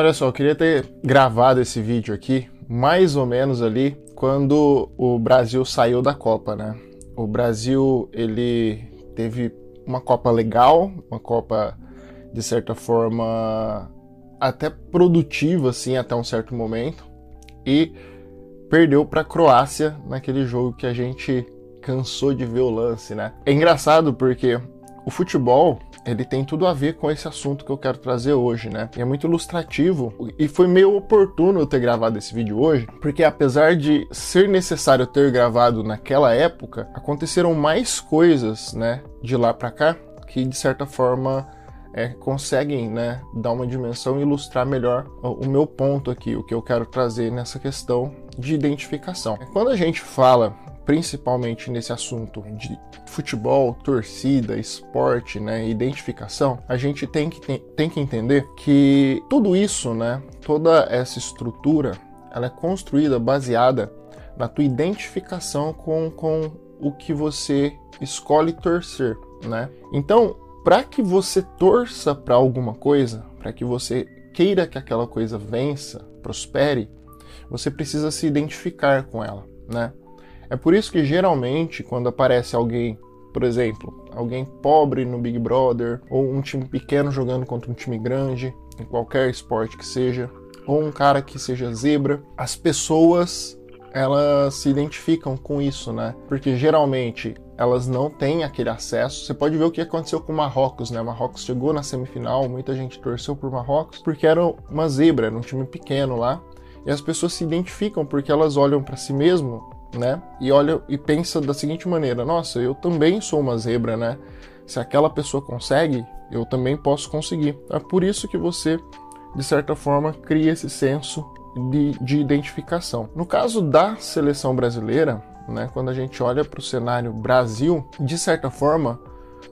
Olha só, eu queria ter gravado esse vídeo aqui mais ou menos ali quando o Brasil saiu da Copa, né? O Brasil ele teve uma Copa legal, uma Copa de certa forma até produtiva assim até um certo momento e perdeu para a Croácia naquele jogo que a gente cansou de ver o lance, né? É engraçado porque o futebol ele tem tudo a ver com esse assunto que eu quero trazer hoje, né? E é muito ilustrativo e foi meio oportuno eu ter gravado esse vídeo hoje, porque apesar de ser necessário ter gravado naquela época, aconteceram mais coisas, né, de lá para cá que de certa forma é, conseguem né, dar uma dimensão e ilustrar melhor o meu ponto aqui, o que eu quero trazer nessa questão de identificação. Quando a gente fala principalmente nesse assunto de futebol, torcida, esporte, né, identificação, a gente tem que, tem que entender que tudo isso, né, toda essa estrutura, ela é construída baseada na tua identificação com, com o que você escolhe torcer, né? Então, para que você torça para alguma coisa, para que você queira que aquela coisa vença, prospere, você precisa se identificar com ela, né? É por isso que geralmente quando aparece alguém, por exemplo, alguém pobre no Big Brother, ou um time pequeno jogando contra um time grande, em qualquer esporte que seja, ou um cara que seja zebra, as pessoas elas se identificam com isso, né? Porque geralmente elas não têm aquele acesso. Você pode ver o que aconteceu com o Marrocos, né? O Marrocos chegou na semifinal, muita gente torceu por Marrocos porque era uma zebra, era um time pequeno lá. E as pessoas se identificam porque elas olham para si mesmo, né? E olham e pensam da seguinte maneira: nossa, eu também sou uma zebra, né? Se aquela pessoa consegue, eu também posso conseguir. É por isso que você, de certa forma, cria esse senso de, de identificação. No caso da seleção brasileira, né, quando a gente olha para o cenário Brasil, de certa forma,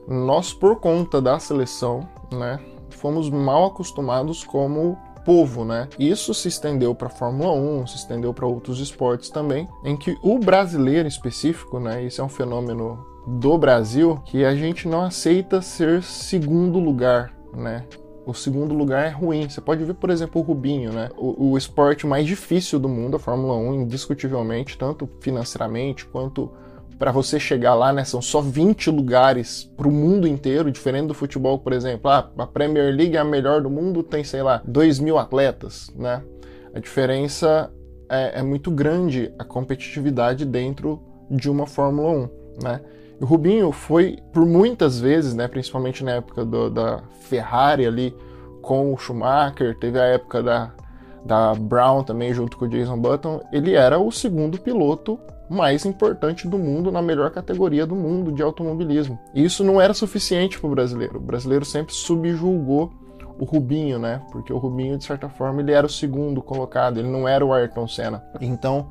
nós, por conta da seleção, né, fomos mal acostumados como povo, né? Isso se estendeu para a Fórmula 1, se estendeu para outros esportes também, em que o brasileiro específico, né, isso é um fenômeno do Brasil, que a gente não aceita ser segundo lugar, né? o segundo lugar é ruim. Você pode ver, por exemplo, o Rubinho, né? O, o esporte mais difícil do mundo, a Fórmula 1, indiscutivelmente, tanto financeiramente quanto para você chegar lá, né? São só 20 lugares para o mundo inteiro, diferente do futebol, por exemplo. Ah, a Premier League é a melhor do mundo, tem, sei lá, 2 mil atletas, né? A diferença é, é muito grande a competitividade dentro de uma Fórmula 1, né? O Rubinho foi por muitas vezes, né, principalmente na época do, da Ferrari ali com o Schumacher, teve a época da, da Brown também junto com o Jason Button, ele era o segundo piloto mais importante do mundo na melhor categoria do mundo de automobilismo. Isso não era suficiente para o brasileiro. O brasileiro sempre subjulgou o Rubinho, né? Porque o Rubinho, de certa forma, ele era o segundo colocado, ele não era o Ayrton Senna. Então,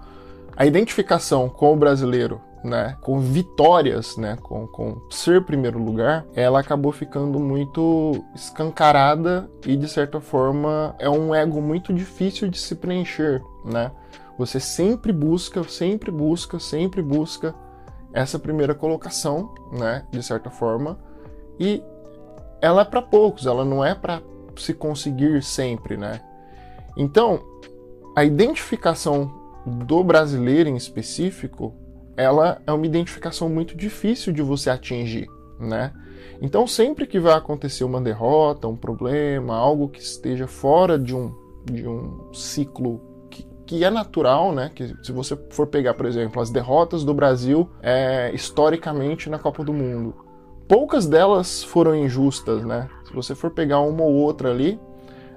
a identificação com o brasileiro né, com vitórias, né, com, com ser primeiro lugar, ela acabou ficando muito escancarada e de certa forma é um ego muito difícil de se preencher, né? Você sempre busca, sempre busca, sempre busca essa primeira colocação, né, de certa forma, e ela é para poucos, ela não é para se conseguir sempre, né? Então, a identificação do brasileiro em específico ela é uma identificação muito difícil de você atingir, né? Então, sempre que vai acontecer uma derrota, um problema, algo que esteja fora de um, de um ciclo que, é natural, né? Que se você for pegar, por exemplo, as derrotas do Brasil é, historicamente na Copa do Mundo, poucas delas foram injustas, né? Se você for pegar uma ou outra ali,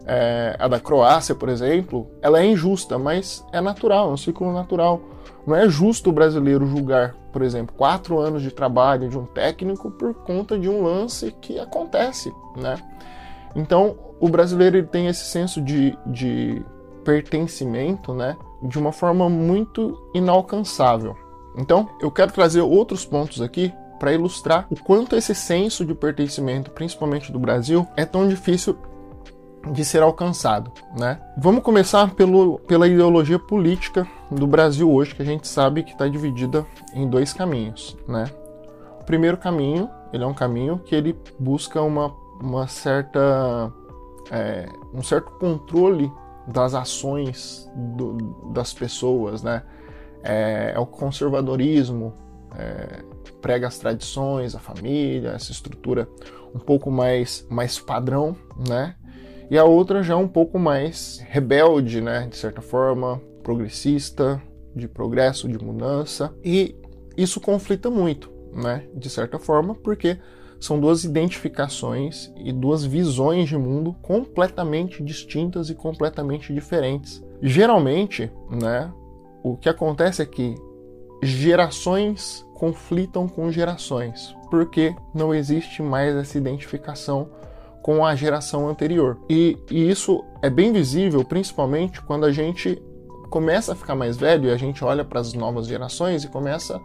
é, a da Croácia, por exemplo, ela é injusta, mas é natural, é um ciclo natural. Não é justo o brasileiro julgar, por exemplo, quatro anos de trabalho de um técnico por conta de um lance que acontece, né? Então, o brasileiro ele tem esse senso de, de pertencimento, né? De uma forma muito inalcançável. Então, eu quero trazer outros pontos aqui para ilustrar o quanto esse senso de pertencimento, principalmente do Brasil, é tão difícil de ser alcançado, né? Vamos começar pelo, pela ideologia política do Brasil hoje, que a gente sabe que está dividida em dois caminhos, né? O primeiro caminho, ele é um caminho que ele busca uma, uma certa é, um certo controle das ações do, das pessoas, né? É, é o conservadorismo, é, prega as tradições, a família, essa estrutura um pouco mais, mais padrão, né? E a outra já um pouco mais rebelde, né? De certa forma, progressista, de progresso, de mudança. E isso conflita muito, né? De certa forma, porque são duas identificações e duas visões de mundo completamente distintas e completamente diferentes. Geralmente, né, o que acontece é que gerações conflitam com gerações, porque não existe mais essa identificação com a geração anterior. E, e, isso é bem visível, principalmente quando a gente começa a ficar mais velho e a gente olha para as novas gerações e começa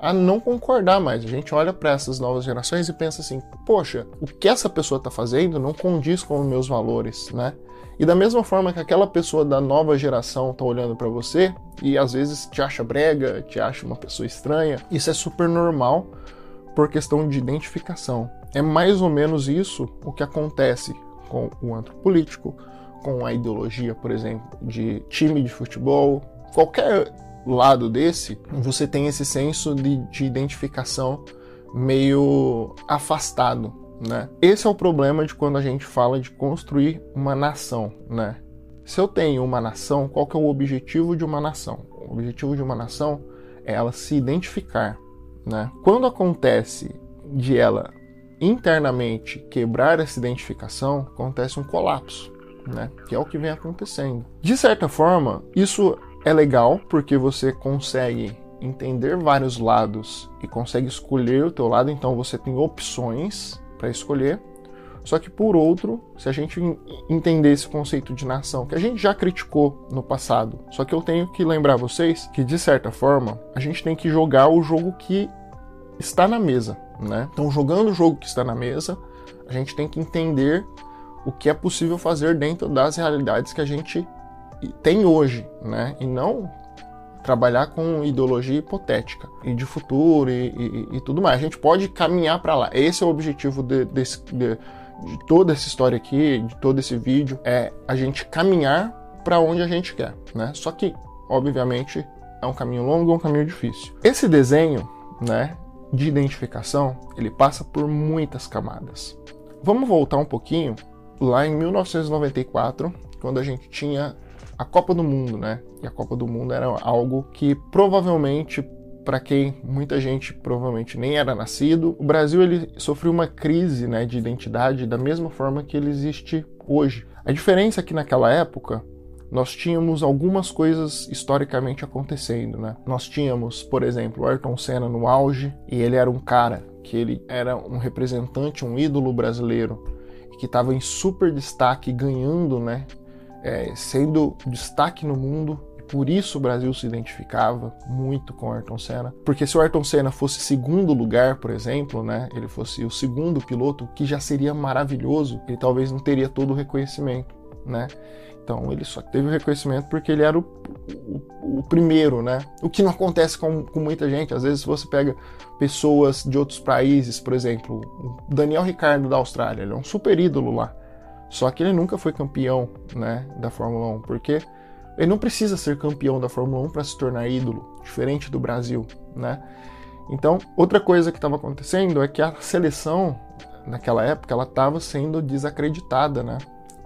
a não concordar mais. A gente olha para essas novas gerações e pensa assim: poxa, o que essa pessoa está fazendo não condiz com os meus valores, né? E da mesma forma que aquela pessoa da nova geração está olhando para você e às vezes te acha brega, te acha uma pessoa estranha, isso é super normal por questão de identificação. É mais ou menos isso o que acontece com o antropolítico, com a ideologia, por exemplo, de time de futebol, qualquer lado desse, você tem esse senso de, de identificação meio afastado, né? Esse é o problema de quando a gente fala de construir uma nação, né? Se eu tenho uma nação, qual que é o objetivo de uma nação? O objetivo de uma nação é ela se identificar, né? Quando acontece de ela internamente quebrar essa identificação, acontece um colapso, né? Que é o que vem acontecendo. De certa forma, isso é legal porque você consegue entender vários lados e consegue escolher o teu lado, então você tem opções para escolher. Só que por outro, se a gente entender esse conceito de nação, que a gente já criticou no passado, só que eu tenho que lembrar vocês que de certa forma a gente tem que jogar o jogo que está na mesa, né? Então jogando o jogo que está na mesa, a gente tem que entender o que é possível fazer dentro das realidades que a gente tem hoje, né? E não trabalhar com ideologia hipotética e de futuro e, e, e tudo mais. A gente pode caminhar para lá. Esse é o objetivo de, de, de, toda essa história aqui, de todo esse vídeo, é a gente caminhar para onde a gente quer, né? Só que, obviamente, é um caminho longo, é um caminho difícil. Esse desenho, né, de identificação, ele passa por muitas camadas. Vamos voltar um pouquinho lá em 1994, quando a gente tinha a Copa do Mundo, né? E a Copa do Mundo era algo que provavelmente para quem muita gente provavelmente nem era nascido, o Brasil ele sofreu uma crise, né, de identidade da mesma forma que ele existe hoje. A diferença é que naquela época nós tínhamos algumas coisas historicamente acontecendo, né? Nós tínhamos, por exemplo, Ayrton Senna no auge, e ele era um cara que ele era um representante, um ídolo brasileiro, que estava em super destaque, ganhando, né, é, sendo destaque no mundo. E por isso o Brasil se identificava muito com o Ayrton Senna. Porque se o Ayrton Senna fosse segundo lugar, por exemplo, né, ele fosse o segundo piloto, que já seria maravilhoso, ele talvez não teria todo o reconhecimento, né? Então ele só teve o reconhecimento porque ele era o, o, o primeiro, né? O que não acontece com, com, muita gente. Às vezes você pega pessoas de outros países, por exemplo, o Daniel Ricardo da Austrália, ele é um super ídolo lá. Só que ele nunca foi campeão né, da Fórmula 1, porque ele não precisa ser campeão da Fórmula 1 para se tornar ídolo, diferente do Brasil. Né? Então, outra coisa que estava acontecendo é que a seleção, naquela época, ela estava sendo desacreditada. Né?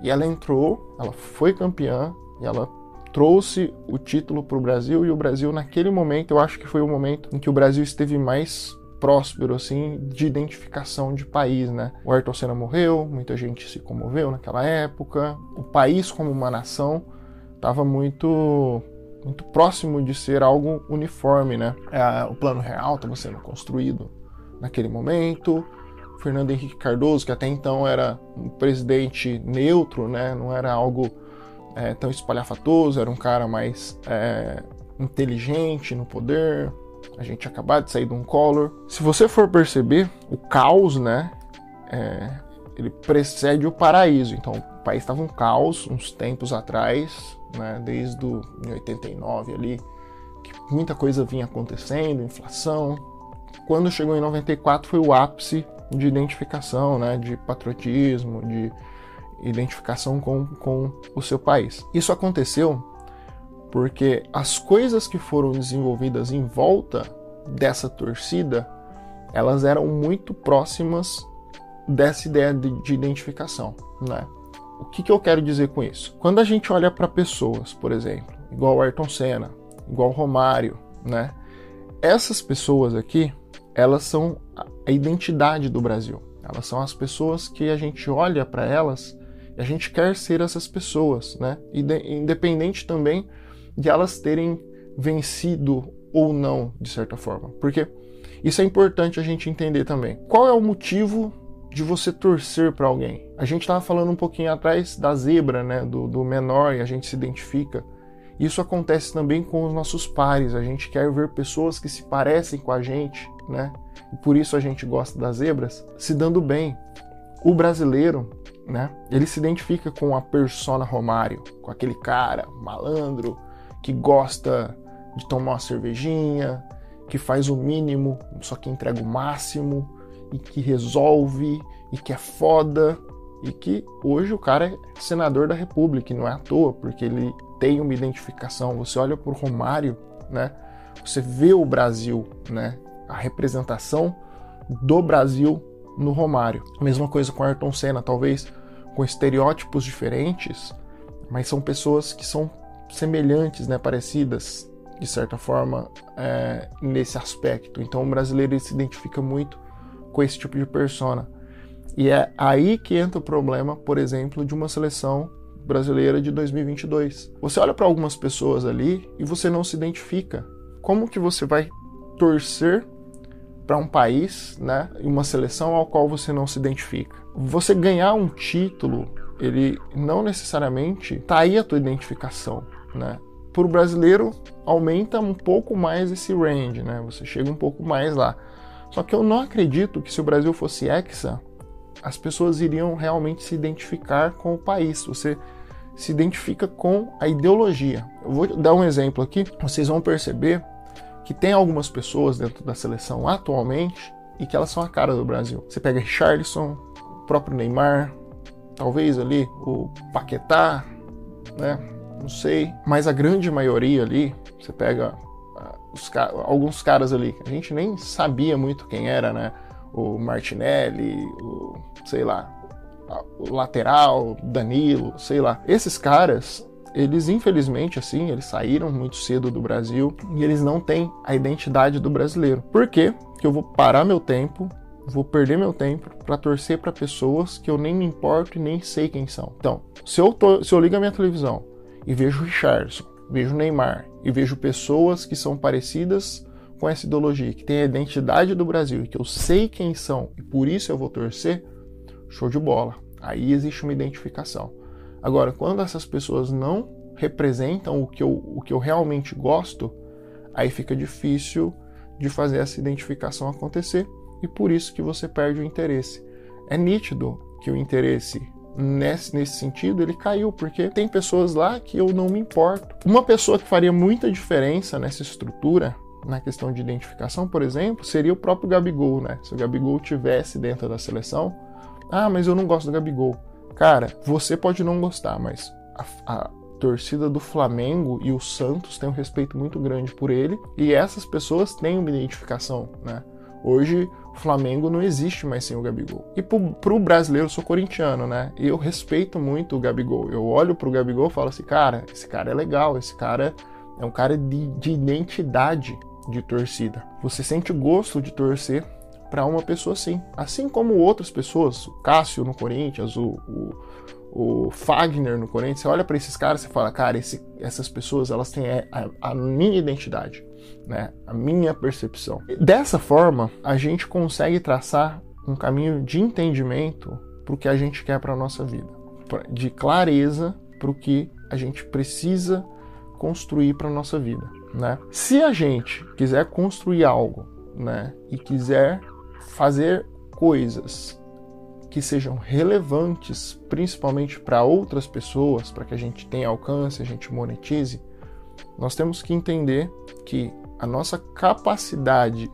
E ela entrou, ela foi campeã, e ela trouxe o título para o Brasil, e o Brasil, naquele momento, eu acho que foi o momento em que o Brasil esteve mais próspero, assim, de identificação de país, né? O Ayrton Senna morreu, muita gente se comoveu naquela época. O país como uma nação estava muito muito próximo de ser algo uniforme, né? É, o plano real estava sendo construído naquele momento. Fernando Henrique Cardoso, que até então era um presidente neutro, né? Não era algo é, tão espalhafatoso, era um cara mais é, inteligente no poder, a gente acabado de sair de um Collor. Se você for perceber, o caos, né? É, ele precede o paraíso. Então, o país estava um caos uns tempos atrás, né? Desde o, em 89 ali, que muita coisa vinha acontecendo, inflação. Quando chegou em 94 foi o ápice de identificação, né? De patriotismo, de identificação com, com o seu país. Isso aconteceu porque as coisas que foram desenvolvidas em volta dessa torcida, elas eram muito próximas dessa ideia de, de identificação, né? O que, que eu quero dizer com isso? Quando a gente olha para pessoas, por exemplo, igual Ayrton Senna, igual Romário, né? Essas pessoas aqui, elas são a identidade do Brasil. Elas são as pessoas que a gente olha para elas e a gente quer ser essas pessoas, né? Independente também de elas terem vencido ou não, de certa forma. Porque isso é importante a gente entender também. Qual é o motivo de você torcer para alguém? A gente estava falando um pouquinho atrás da zebra, né? Do, do menor e a gente se identifica. Isso acontece também com os nossos pares. A gente quer ver pessoas que se parecem com a gente, né? E por isso a gente gosta das zebras, se dando bem. O brasileiro, né? Ele se identifica com a persona Romário, com aquele cara malandro que gosta de tomar uma cervejinha, que faz o mínimo, só que entrega o máximo e que resolve e que é foda e que hoje o cara é senador da República, e não é à toa, porque ele tem uma identificação. Você olha para o Romário, né? Você vê o Brasil, né? A representação do Brasil no Romário. Mesma coisa com Ayrton Senna, talvez com estereótipos diferentes, mas são pessoas que são semelhantes, né? Parecidas de certa forma é, nesse aspecto. Então o brasileiro se identifica muito com esse tipo de persona. E é aí que entra o problema, por exemplo, de uma seleção brasileira de 2022. Você olha para algumas pessoas ali e você não se identifica. Como que você vai torcer para um país, né, uma seleção ao qual você não se identifica? Você ganhar um título, ele não necessariamente tá aí a tua identificação, né? Para o brasileiro aumenta um pouco mais esse range, né? Você chega um pouco mais lá. Só que eu não acredito que se o Brasil fosse hexa, as pessoas iriam realmente se identificar com o país. Você se identifica com a ideologia. Eu vou dar um exemplo aqui, vocês vão perceber que tem algumas pessoas dentro da seleção atualmente e que elas são a cara do Brasil. Você pega Richarlison, o próprio Neymar, talvez ali o Paquetá, né? Não sei, mas a grande maioria ali, você pega uh, os, alguns caras ali, a gente nem sabia muito quem era, né? O Martinelli, o sei lá, o lateral, Danilo, sei lá. Esses caras, eles infelizmente assim, eles saíram muito cedo do Brasil e eles não têm a identidade do brasileiro. Por quê? Que eu vou parar meu tempo, vou perder meu tempo para torcer para pessoas que eu nem me importo e nem sei quem são. Então, se eu, tô, se eu ligo a minha televisão e vejo Richardson, vejo Neymar e vejo pessoas que são parecidas com essa ideologia, que tem a identidade do Brasil e que eu sei quem são e por isso eu vou torcer, show de bola. Aí existe uma identificação. Agora, quando essas pessoas não representam o que eu, o que eu realmente gosto, aí fica difícil de fazer essa identificação acontecer e por isso que você perde o interesse. É nítido que o interesse nesse, nesse sentido ele caiu, porque tem pessoas lá que eu não me importo. Uma pessoa que faria muita diferença nessa estrutura, na questão de identificação, por exemplo, seria o próprio Gabigol, né? Se o Gabigol tivesse dentro da seleção, ah, mas eu não gosto do Gabigol. Cara, você pode não gostar, mas a, a torcida do Flamengo e o Santos têm um respeito muito grande por ele e essas pessoas têm uma identificação, né? Hoje Flamengo não existe mais sem o Gabigol. E pro, pro brasileiro, eu sou corintiano, né? E eu respeito muito o Gabigol. Eu olho pro Gabigol e falo assim, cara, esse cara é legal, esse cara é um cara de, de identidade de torcida. Você sente gosto de torcer para uma pessoa assim. Assim como outras pessoas, o Cássio no Corinthians, o, o, o Fagner no Corinthians, você olha para esses caras e fala, cara, esse, essas pessoas elas têm a, a, minha identidade, né? a minha percepção. Dessa forma, a gente consegue traçar um caminho de entendimento para o que a gente quer para a nossa vida, de clareza para o que a gente precisa construir para a nossa vida. Né? Se a gente quiser construir algo né, e quiser fazer coisas que sejam relevantes, principalmente para outras pessoas, para que a gente tenha alcance, a gente monetize, nós temos que entender que a nossa capacidade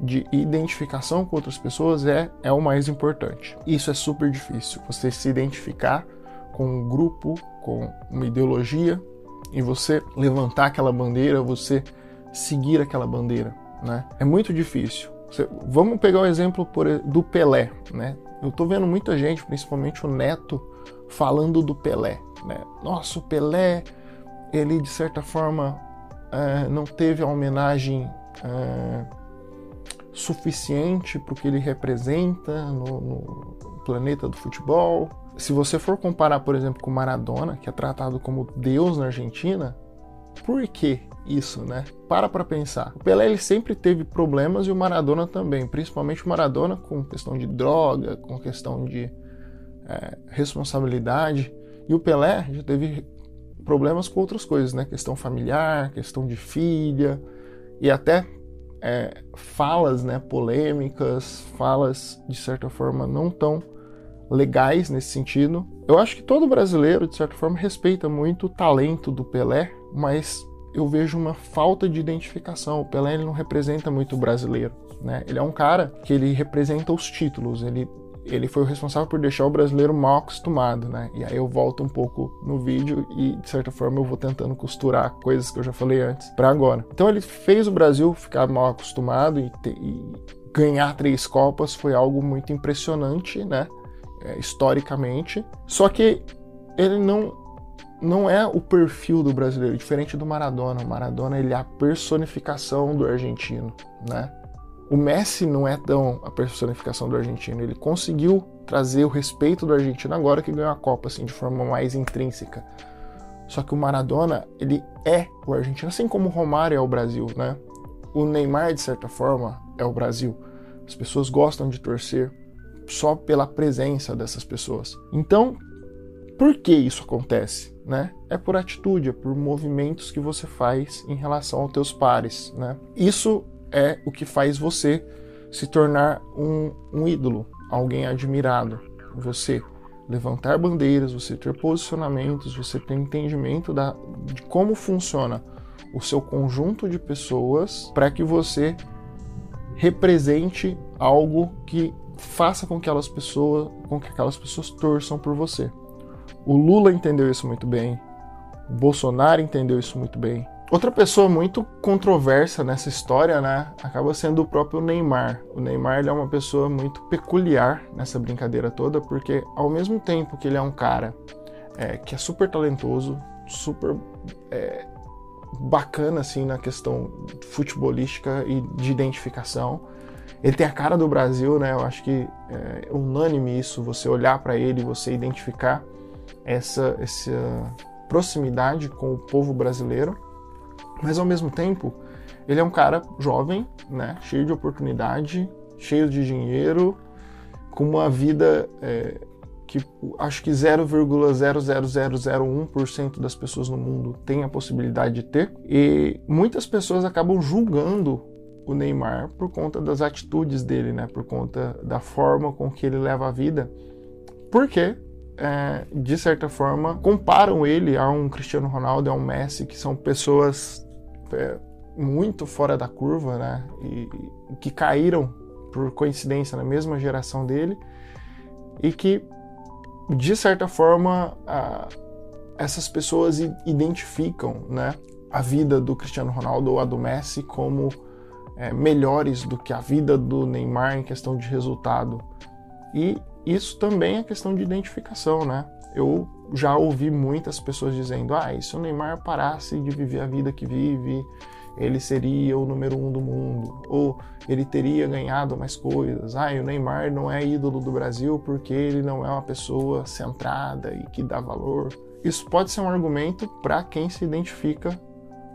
de identificação com outras pessoas é, é o mais importante. Isso é super difícil, você se identificar com um grupo, com uma ideologia e você levantar aquela bandeira, você seguir aquela bandeira, né? É muito difícil. Vamos pegar o exemplo do Pelé, né? Eu tô vendo muita gente, principalmente o Neto, falando do Pelé, né? Nossa, o Pelé, ele de certa forma é, não teve a homenagem é, suficiente para o que ele representa no, no planeta do futebol. Se você for comparar, por exemplo, com Maradona, que é tratado como Deus na Argentina, por que isso, né? Para para pensar. O Pelé ele sempre teve problemas e o Maradona também, principalmente o Maradona com questão de droga, com questão de é, responsabilidade. E o Pelé já teve problemas com outras coisas, né? Questão familiar, questão de filha e até é, falas, né? Polêmicas, falas de certa forma não tão legais nesse sentido. Eu acho que todo brasileiro, de certa forma, respeita muito o talento do Pelé, mas eu vejo uma falta de identificação. O Pelé ele não representa muito o brasileiro, né? Ele é um cara que ele representa os títulos, ele ele foi o responsável por deixar o brasileiro mal acostumado, né? E aí eu volto um pouco no vídeo e de certa forma eu vou tentando costurar coisas que eu já falei antes para agora. Então ele fez o Brasil ficar mal acostumado e, e ganhar três copas foi algo muito impressionante, né? É, historicamente. Só que ele não não é o perfil do brasileiro, diferente do Maradona. O Maradona ele é a personificação do argentino, né? O Messi não é tão a personificação do argentino. Ele conseguiu trazer o respeito do argentino agora que ganhou a Copa, assim, de forma mais intrínseca. Só que o Maradona, ele é o argentino, assim como o Romário é o Brasil, né? O Neymar, de certa forma, é o Brasil. As pessoas gostam de torcer só pela presença dessas pessoas. Então, por que isso acontece? Né? É por atitude, é por movimentos que você faz em relação aos teus pares. Né? Isso é o que faz você se tornar um, um ídolo, alguém admirado. Você levantar bandeiras, você ter posicionamentos, você ter entendimento da, de como funciona o seu conjunto de pessoas para que você represente algo que faça com que aquelas pessoas, com que aquelas pessoas torçam por você. O Lula entendeu isso muito bem. O Bolsonaro entendeu isso muito bem. Outra pessoa muito controversa nessa história, né, acaba sendo o próprio Neymar. O Neymar ele é uma pessoa muito peculiar nessa brincadeira toda, porque ao mesmo tempo que ele é um cara é, que é super talentoso, super é, bacana assim na questão futebolística e de identificação, ele tem a cara do Brasil, né? Eu acho que é unânime isso, você olhar para ele, você identificar essa, essa proximidade com o povo brasileiro, mas ao mesmo tempo ele é um cara jovem, né, cheio de oportunidade, cheio de dinheiro, com uma vida é, que acho que 0,00001% das pessoas no mundo tem a possibilidade de ter, e muitas pessoas acabam julgando o Neymar por conta das atitudes dele, né, por conta da forma com que ele leva a vida, porque é, de certa forma, comparam ele a um Cristiano Ronaldo, a um Messi, que são pessoas é, muito fora da curva, né? E, e, que caíram por coincidência na mesma geração dele e que, de certa forma, a, essas pessoas identificam, né? A vida do Cristiano Ronaldo ou a do Messi como é, melhores do que a vida do Neymar em questão de resultado. E isso também é questão de identificação, né? Eu já ouvi muitas pessoas dizendo: ah, e se o Neymar parasse de viver a vida que vive, ele seria o número um do mundo, ou ele teria ganhado mais coisas. Ah, e o Neymar não é ídolo do Brasil porque ele não é uma pessoa centrada e que dá valor. Isso pode ser um argumento para quem se identifica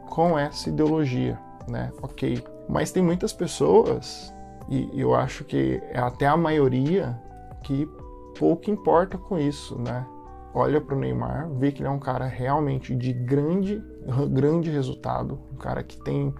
com essa ideologia, né? Ok. Mas tem muitas pessoas, e eu acho que é até a maioria, que pouco importa com isso, né? Olha para o Neymar, vê que ele é um cara realmente de grande, grande resultado, um cara que tem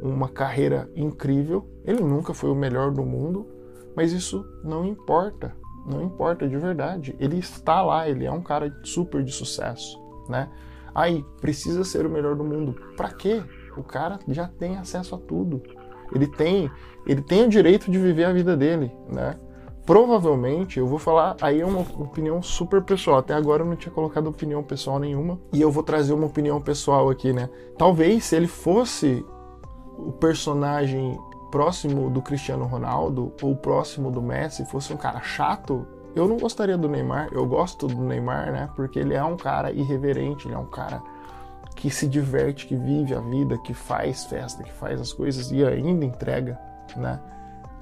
uma carreira incrível. Ele nunca foi o melhor do mundo, mas isso não importa, não importa de verdade. Ele está lá, ele é um cara super de sucesso, né? Aí precisa ser o melhor do mundo. Para quê? O cara já tem acesso a tudo. Ele tem, ele tem o direito de viver a vida dele, né? Provavelmente, eu vou falar, aí é uma opinião super pessoal. Até agora eu não tinha colocado opinião pessoal nenhuma. E eu vou trazer uma opinião pessoal aqui, né? Talvez se ele fosse o personagem próximo do Cristiano Ronaldo ou próximo do Messi, fosse um cara chato, eu não gostaria do Neymar. Eu gosto do Neymar, né? Porque ele é um cara irreverente, ele é um cara que se diverte, que vive a vida, que faz festa, que faz as coisas e ainda entrega, né?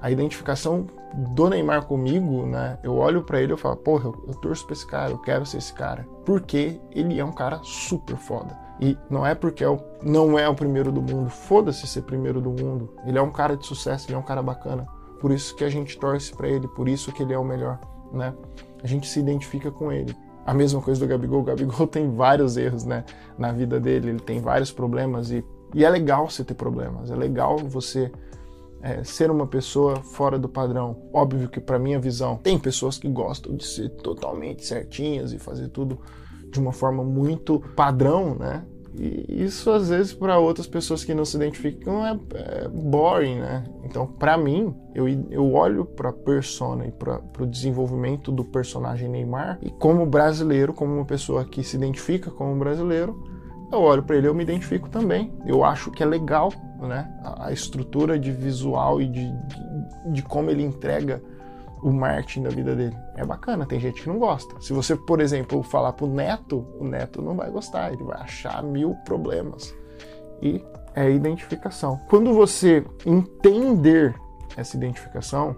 A identificação do Neymar comigo, né? Eu olho para ele e falo, porra, eu, eu torço pra esse cara, eu quero ser esse cara. Porque ele é um cara super foda. E não é porque o, não é o primeiro do mundo, foda-se ser primeiro do mundo. Ele é um cara de sucesso, ele é um cara bacana. Por isso que a gente torce para ele, por isso que ele é o melhor, né? A gente se identifica com ele. A mesma coisa do Gabigol. O Gabigol tem vários erros, né? Na vida dele, ele tem vários problemas e, e é legal você ter problemas. É legal você é, ser uma pessoa fora do padrão. Óbvio que, para minha visão, tem pessoas que gostam de ser totalmente certinhas e fazer tudo de uma forma muito padrão, né? E isso às vezes para outras pessoas que não se identificam é, é boring, né? Então, para mim, eu, eu olho para persona e para o desenvolvimento do personagem Neymar e como brasileiro, como uma pessoa que se identifica como brasileiro, eu olho para ele, eu me identifico também. Eu acho que é legal, né? A estrutura de visual e de, de, de como ele entrega o marketing da vida dele. É bacana, tem gente que não gosta. Se você, por exemplo, falar pro neto, o neto não vai gostar, ele vai achar mil problemas. E é identificação. Quando você entender essa identificação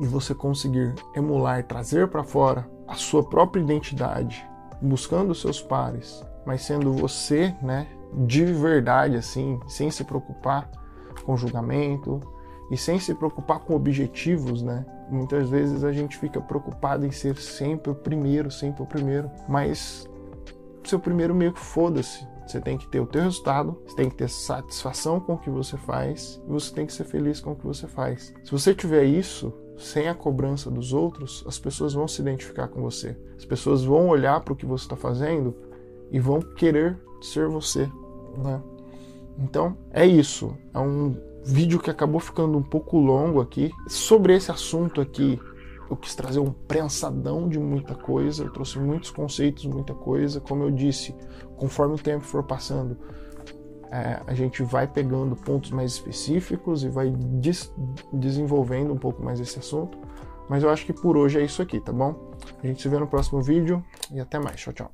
e você conseguir emular, trazer para fora a sua própria identidade, buscando seus pares, mas sendo você, né, de verdade assim, sem se preocupar com julgamento e sem se preocupar com objetivos, né? Muitas vezes a gente fica preocupado em ser sempre o primeiro, sempre o primeiro, mas seu primeiro meio que foda-se. Você tem que ter o teu resultado, você tem que ter satisfação com o que você faz e você tem que ser feliz com o que você faz. Se você tiver isso, sem a cobrança dos outros, as pessoas vão se identificar com você. As pessoas vão olhar para o que você está fazendo e vão querer ser você, né? Então é isso. É um vídeo que acabou ficando um pouco longo aqui. Sobre esse assunto aqui, eu quis trazer um prensadão de muita coisa, eu trouxe muitos conceitos, muita coisa. Como eu disse, conforme o tempo for passando, é, a gente vai pegando pontos mais específicos e vai des desenvolvendo um pouco mais esse assunto. Mas eu acho que por hoje é isso aqui, tá bom? A gente se vê no próximo vídeo e até mais. Tchau, tchau.